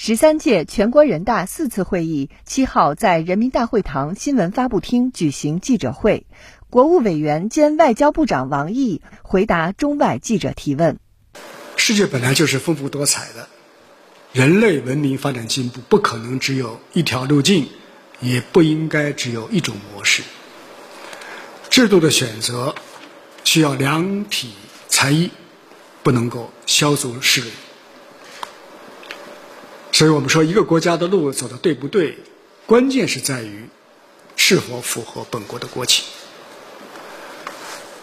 十三届全国人大四次会议七号在人民大会堂新闻发布厅举行记者会，国务委员兼外交部长王毅回答中外记者提问。世界本来就是丰富多彩的，人类文明发展进步不可能只有一条路径，也不应该只有一种模式。制度的选择需要量体裁衣，不能够削足适履。所以我们说，一个国家的路走的对不对，关键是在于是否符合本国的国情。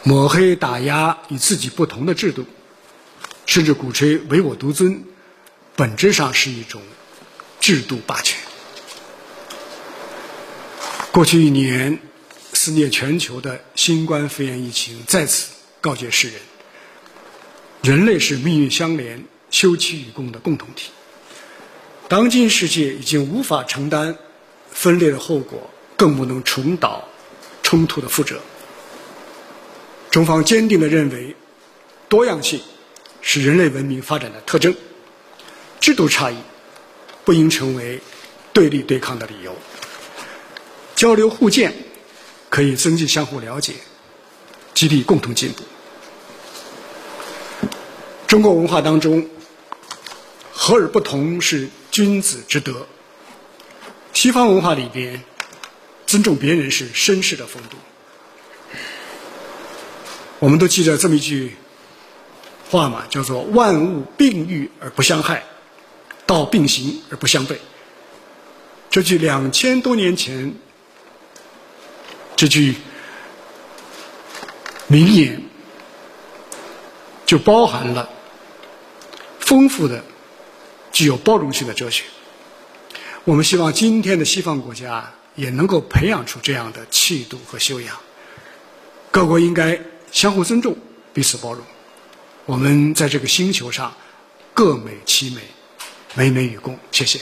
抹黑打压与自己不同的制度，甚至鼓吹唯我独尊，本质上是一种制度霸权。过去一年肆虐全球的新冠肺炎疫情，再次告诫世人：人类是命运相连、休戚与共的共同体。当今世界已经无法承担分裂的后果，更不能重蹈冲突的覆辙。中方坚定地认为，多样性是人类文明发展的特征，制度差异不应成为对立对抗的理由。交流互鉴可以增进相互了解，激励共同进步。中国文化当中，和而不同是。君子之德，西方文化里边，尊重别人是绅士的风度。我们都记得这么一句话嘛，叫做“万物并育而不相害，道并行而不相悖”。这句两千多年前这句名言，就包含了丰富的。具有包容性的哲学，我们希望今天的西方国家也能够培养出这样的气度和修养。各国应该相互尊重，彼此包容。我们在这个星球上各美其美，美美与共。谢谢。